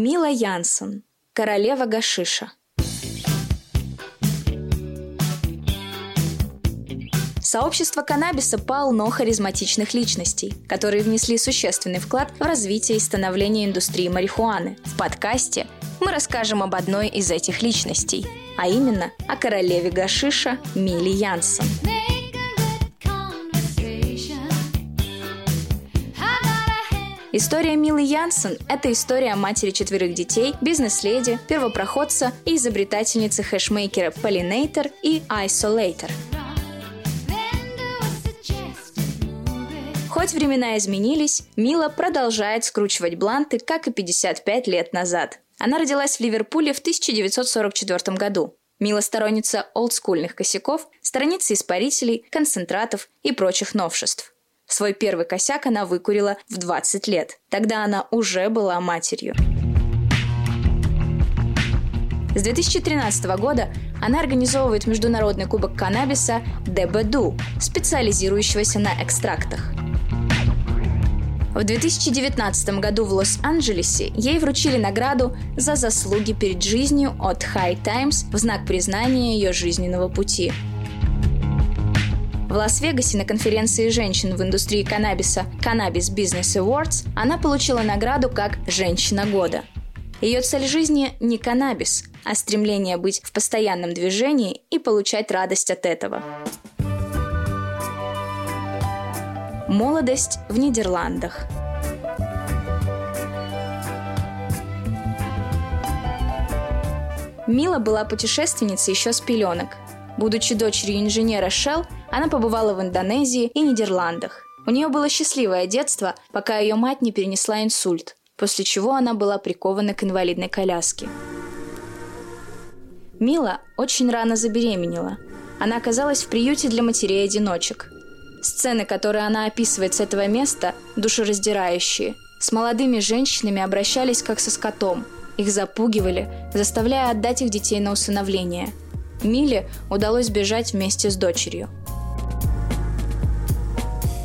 Мила Янсен, королева гашиша. Сообщество каннабиса полно харизматичных личностей, которые внесли существенный вклад в развитие и становление индустрии марихуаны. В подкасте мы расскажем об одной из этих личностей, а именно о королеве гашиша Миле Янсен. История Милы Янсен – это история матери четверых детей, бизнес-леди, первопроходца и изобретательницы хэшмейкера Pollinator и Isolator. Хоть времена изменились, Мила продолжает скручивать бланты, как и 55 лет назад. Она родилась в Ливерпуле в 1944 году. Мила сторонница олдскульных косяков, страницы испарителей, концентратов и прочих новшеств. Свой первый косяк она выкурила в 20 лет. Тогда она уже была матерью. С 2013 года она организовывает Международный кубок каннабиса ДБДУ, специализирующегося на экстрактах. В 2019 году в Лос-Анджелесе ей вручили награду за заслуги перед жизнью от High Times в знак признания ее жизненного пути – в Лас-Вегасе на конференции женщин в индустрии каннабиса Cannabis Business Awards она получила награду как «Женщина года». Ее цель жизни не каннабис, а стремление быть в постоянном движении и получать радость от этого. Молодость в Нидерландах. Мила была путешественницей еще с пеленок. Будучи дочерью инженера Shell, она побывала в Индонезии и Нидерландах. У нее было счастливое детство, пока ее мать не перенесла инсульт, после чего она была прикована к инвалидной коляске. Мила очень рано забеременела. Она оказалась в приюте для матерей-одиночек. Сцены, которые она описывает с этого места, душераздирающие. С молодыми женщинами обращались как со скотом. Их запугивали, заставляя отдать их детей на усыновление. Миле удалось бежать вместе с дочерью –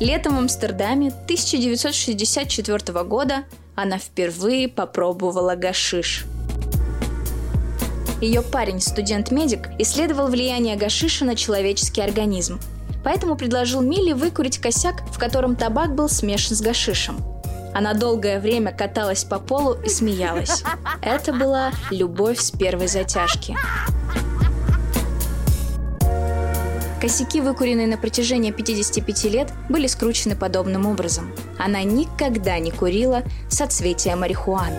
Летом в Амстердаме 1964 года она впервые попробовала гашиш. Ее парень, студент-медик, исследовал влияние гашиша на человеческий организм, поэтому предложил Миле выкурить косяк, в котором табак был смешан с гашишем. Она долгое время каталась по полу и смеялась. Это была любовь с первой затяжки. Косяки, выкуренные на протяжении 55 лет, были скручены подобным образом. Она никогда не курила соцветия марихуаны.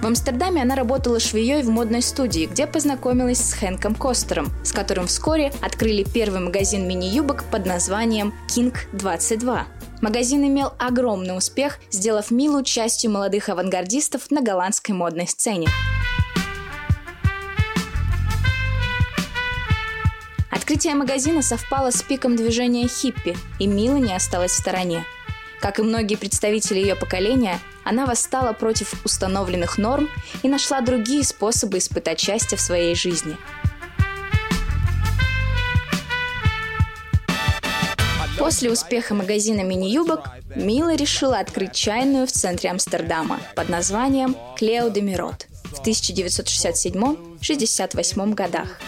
В Амстердаме она работала швеей в модной студии, где познакомилась с Хэнком Костером, с которым вскоре открыли первый магазин мини-юбок под названием King 22. Магазин имел огромный успех, сделав Милу частью молодых авангардистов на голландской модной сцене. Открытие магазина совпало с пиком движения хиппи, и Мила не осталась в стороне. Как и многие представители ее поколения, она восстала против установленных норм и нашла другие способы испытать счастье в своей жизни. После успеха магазина мини-юбок Мила решила открыть чайную в центре Амстердама под названием «Клео де Мирот» в 1967-68 годах.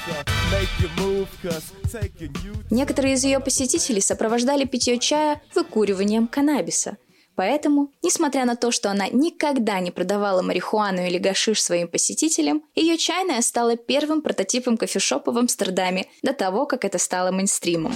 Некоторые из ее посетителей сопровождали питье чая выкуриванием каннабиса. Поэтому, несмотря на то, что она никогда не продавала марихуану или гашиш своим посетителям, ее чайная стала первым прототипом кофешопа в Амстердаме до того, как это стало мейнстримом.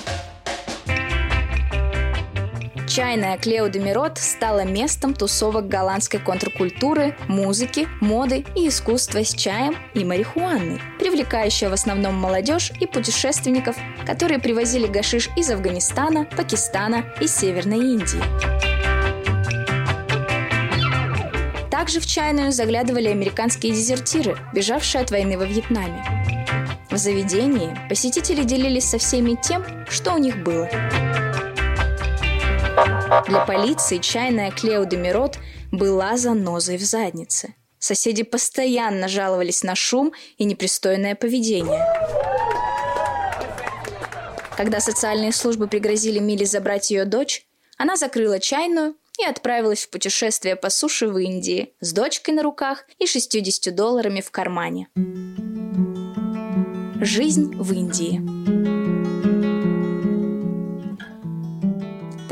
Чайная Клео де Мирот стала местом тусовок голландской контркультуры, музыки, моды и искусства с чаем и марихуаной, привлекающая в основном молодежь и путешественников, которые привозили гашиш из Афганистана, Пакистана и Северной Индии. Также в чайную заглядывали американские дезертиры, бежавшие от войны во Вьетнаме. В заведении посетители делились со всеми тем, что у них было – для полиции чайная Клео де Мирот была занозой в заднице. Соседи постоянно жаловались на шум и непристойное поведение. Когда социальные службы пригрозили Миле забрать ее дочь, она закрыла чайную и отправилась в путешествие по суше в Индии с дочкой на руках и 60 долларами в кармане. Жизнь в Индии.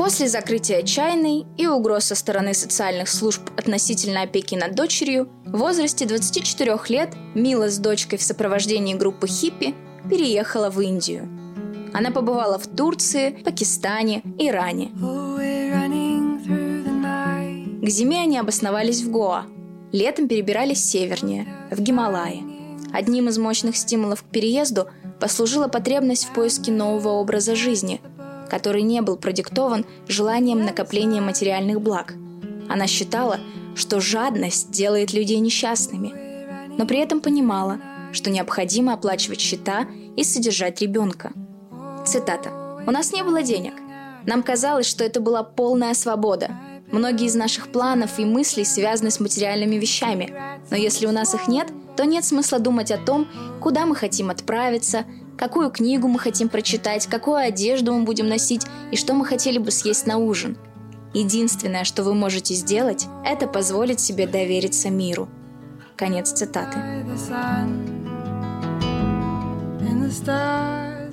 После закрытия чайной и угроз со стороны социальных служб относительно опеки над дочерью, в возрасте 24 лет Мила с дочкой в сопровождении группы хиппи переехала в Индию. Она побывала в Турции, Пакистане, Иране. К зиме они обосновались в Гоа. Летом перебирались севернее, в Гималаи. Одним из мощных стимулов к переезду послужила потребность в поиске нового образа жизни, который не был продиктован желанием накопления материальных благ. Она считала, что жадность делает людей несчастными, но при этом понимала, что необходимо оплачивать счета и содержать ребенка. Цитата. «У нас не было денег. Нам казалось, что это была полная свобода. Многие из наших планов и мыслей связаны с материальными вещами, но если у нас их нет – то нет смысла думать о том, куда мы хотим отправиться, какую книгу мы хотим прочитать, какую одежду мы будем носить и что мы хотели бы съесть на ужин. Единственное, что вы можете сделать, это позволить себе довериться миру. Конец цитаты.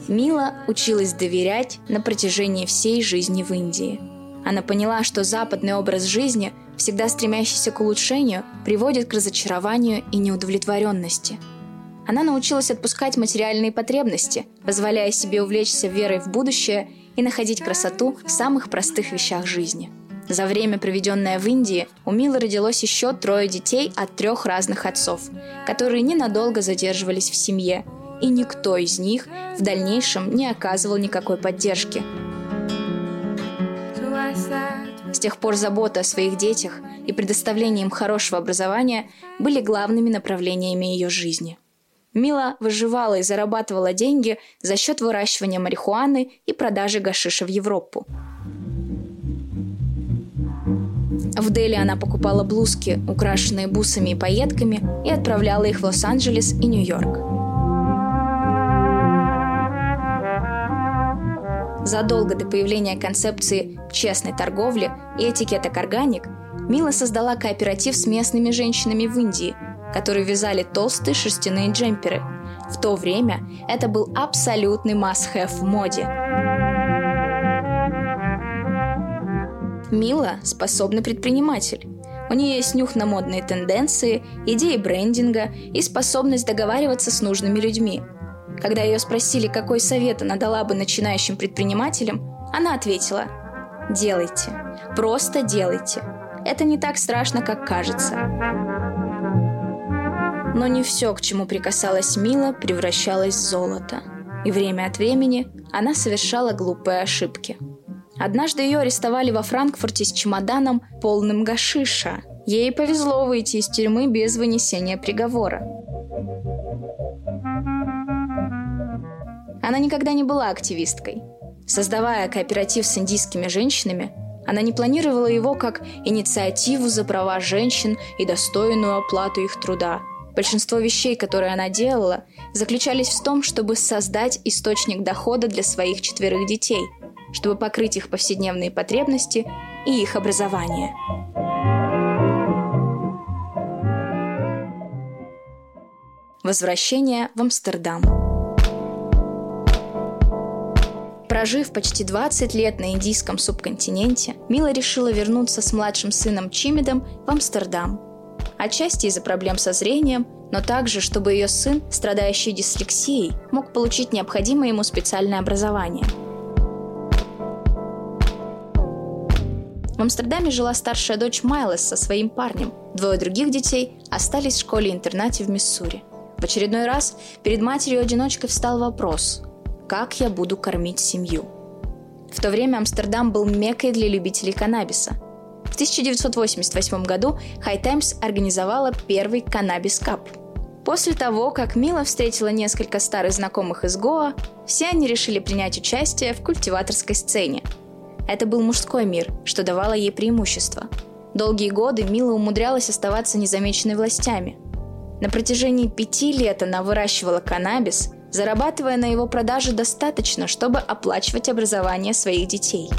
Мила училась доверять на протяжении всей жизни в Индии. Она поняла, что западный образ жизни всегда стремящийся к улучшению, приводит к разочарованию и неудовлетворенности. Она научилась отпускать материальные потребности, позволяя себе увлечься верой в будущее и находить красоту в самых простых вещах жизни. За время, проведенное в Индии, у Милы родилось еще трое детей от трех разных отцов, которые ненадолго задерживались в семье, и никто из них в дальнейшем не оказывал никакой поддержки. С тех пор забота о своих детях и предоставление им хорошего образования были главными направлениями ее жизни. Мила выживала и зарабатывала деньги за счет выращивания марихуаны и продажи гашиша в Европу. В Дели она покупала блузки, украшенные бусами и пайетками, и отправляла их в Лос-Анджелес и Нью-Йорк. Задолго до появления концепции честной торговли и этикеток органик, Мила создала кооператив с местными женщинами в Индии, которые вязали толстые шерстяные джемперы. В то время это был абсолютный must-have в моде. Мила – способный предприниматель. У нее есть нюх на модные тенденции, идеи брендинга и способность договариваться с нужными людьми – когда ее спросили, какой совет она дала бы начинающим предпринимателям, она ответила «Делайте. Просто делайте. Это не так страшно, как кажется». Но не все, к чему прикасалась Мила, превращалось в золото. И время от времени она совершала глупые ошибки. Однажды ее арестовали во Франкфурте с чемоданом, полным гашиша. Ей повезло выйти из тюрьмы без вынесения приговора. Она никогда не была активисткой. Создавая кооператив с индийскими женщинами, она не планировала его как инициативу за права женщин и достойную оплату их труда. Большинство вещей, которые она делала, заключались в том, чтобы создать источник дохода для своих четверых детей, чтобы покрыть их повседневные потребности и их образование. Возвращение в Амстердам. Прожив почти 20 лет на индийском субконтиненте, Мила решила вернуться с младшим сыном Чимидом в Амстердам. Отчасти из-за проблем со зрением, но также, чтобы ее сын, страдающий дислексией, мог получить необходимое ему специальное образование. В Амстердаме жила старшая дочь Майлес со своим парнем. Двое других детей остались в школе-интернате в Миссури. В очередной раз перед матерью-одиночкой встал вопрос – как я буду кормить семью. В то время Амстердам был меккой для любителей каннабиса. В 1988 году High Times организовала первый каннабис кап. После того, как Мила встретила несколько старых знакомых из Гоа, все они решили принять участие в культиваторской сцене. Это был мужской мир, что давало ей преимущество. Долгие годы Мила умудрялась оставаться незамеченной властями. На протяжении пяти лет она выращивала каннабис, зарабатывая на его продаже достаточно, чтобы оплачивать образование своих детей.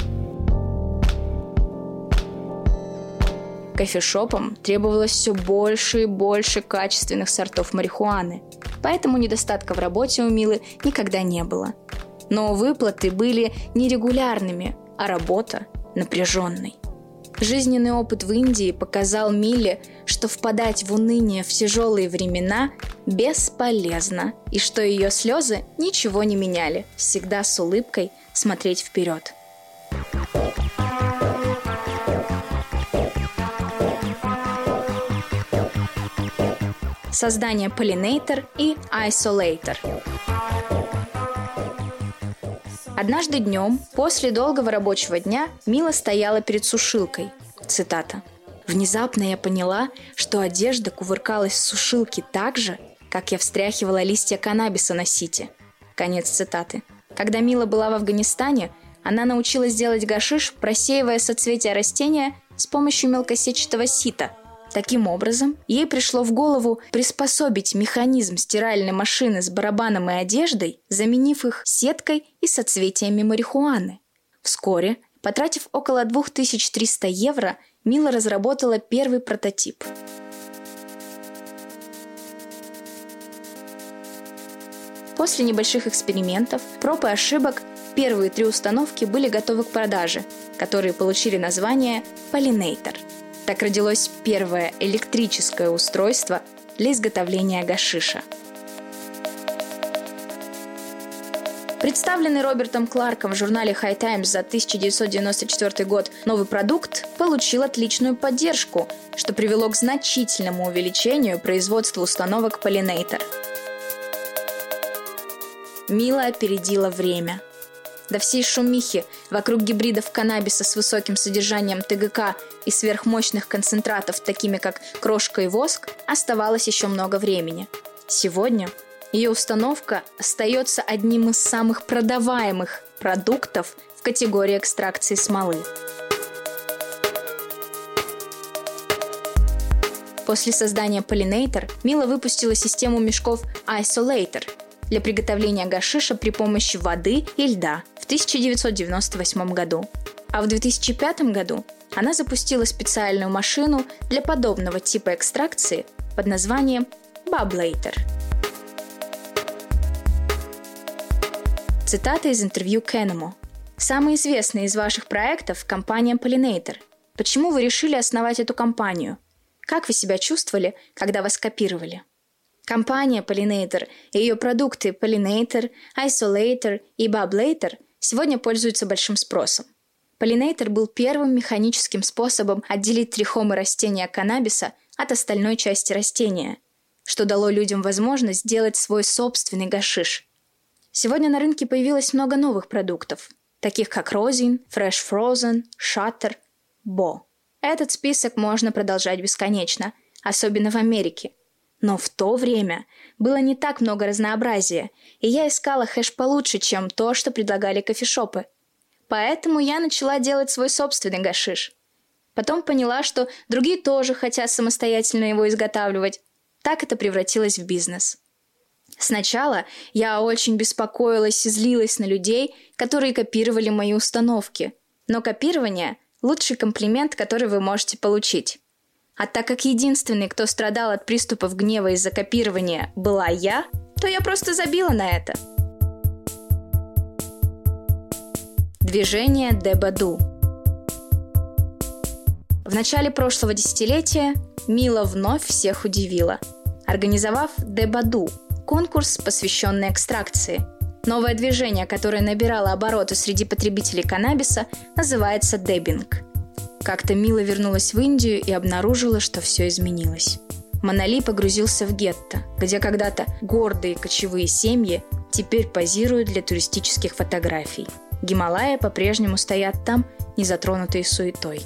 Кофешопам требовалось все больше и больше качественных сортов марихуаны, поэтому недостатка в работе у Милы никогда не было. Но выплаты были нерегулярными, а работа напряженной. Жизненный опыт в Индии показал Миле, что впадать в уныние в тяжелые времена бесполезно, и что ее слезы ничего не меняли, всегда с улыбкой смотреть вперед. Создание Pollinator и Isolator. Однажды днем, после долгого рабочего дня, Мила стояла перед сушилкой. Цитата. «Внезапно я поняла, что одежда кувыркалась в сушилке так же, как я встряхивала листья каннабиса на сите». Конец цитаты. Когда Мила была в Афганистане, она научилась делать гашиш, просеивая соцветия растения с помощью мелкосетчатого сита – Таким образом, ей пришло в голову приспособить механизм стиральной машины с барабаном и одеждой, заменив их сеткой и соцветиями марихуаны. Вскоре, потратив около 2300 евро, Мила разработала первый прототип. После небольших экспериментов, проб и ошибок, первые три установки были готовы к продаже, которые получили название Pollinator – так родилось первое электрическое устройство для изготовления гашиша. Представленный Робертом Кларком в журнале High Times за 1994 год новый продукт получил отличную поддержку, что привело к значительному увеличению производства установок Pollinator. Мила опередила время – до всей шумихи вокруг гибридов каннабиса с высоким содержанием ТГК и сверхмощных концентратов, такими как крошка и воск, оставалось еще много времени. Сегодня ее установка остается одним из самых продаваемых продуктов в категории экстракции смолы. После создания Pollinator Мила выпустила систему мешков Isolator для приготовления гашиша при помощи воды и льда – 1998 году. А в 2005 году она запустила специальную машину для подобного типа экстракции под названием Bublator. Цитата из интервью Кеннему. «Самый известный из ваших проектов – компания Pollinator. Почему вы решили основать эту компанию? Как вы себя чувствовали, когда вас копировали?» Компания Pollinator и ее продукты Pollinator, Isolator и Bublator – сегодня пользуется большим спросом. Полинейтер был первым механическим способом отделить трихомы растения каннабиса от остальной части растения, что дало людям возможность сделать свой собственный гашиш. Сегодня на рынке появилось много новых продуктов, таких как Розин, Fresh Frozen, Shutter, Bo. Этот список можно продолжать бесконечно, особенно в Америке – но в то время было не так много разнообразия, и я искала хэш получше, чем то, что предлагали кофешопы. Поэтому я начала делать свой собственный гашиш. Потом поняла, что другие тоже хотят самостоятельно его изготавливать. Так это превратилось в бизнес. Сначала я очень беспокоилась и злилась на людей, которые копировали мои установки. Но копирование – лучший комплимент, который вы можете получить. А так как единственный, кто страдал от приступов гнева из-за копирования, была я, то я просто забила на это. Движение Дебаду В начале прошлого десятилетия Мила вновь всех удивила, организовав Дебаду – конкурс, посвященный экстракции. Новое движение, которое набирало обороты среди потребителей каннабиса, называется дебинг – как-то Мила вернулась в Индию и обнаружила, что все изменилось. Монали погрузился в гетто, где когда-то гордые кочевые семьи теперь позируют для туристических фотографий. Гималаи по-прежнему стоят там, не затронутые суетой.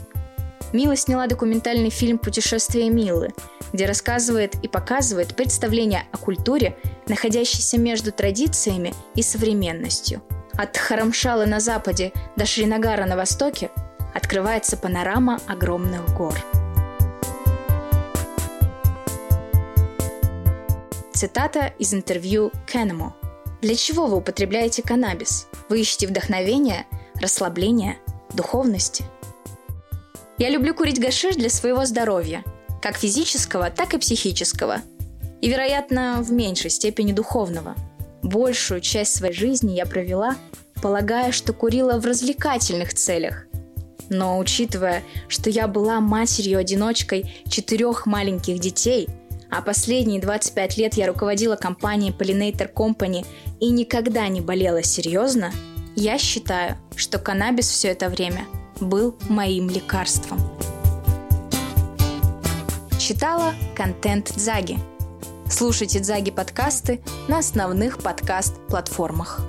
Мила сняла документальный фильм «Путешествие Милы», где рассказывает и показывает представление о культуре, находящейся между традициями и современностью. От Харамшалы на западе до Шринагара на востоке открывается панорама огромных гор. Цитата из интервью Кеннему. Для чего вы употребляете каннабис? Вы ищете вдохновение, расслабление, духовности – Я люблю курить гашиш для своего здоровья, как физического, так и психического. И, вероятно, в меньшей степени духовного. Большую часть своей жизни я провела, полагая, что курила в развлекательных целях. Но учитывая, что я была матерью-одиночкой четырех маленьких детей, а последние 25 лет я руководила компанией Pollinator Company и никогда не болела серьезно, я считаю, что каннабис все это время – был моим лекарством. Читала контент Дзаги. Слушайте Дзаги подкасты на основных подкаст-платформах.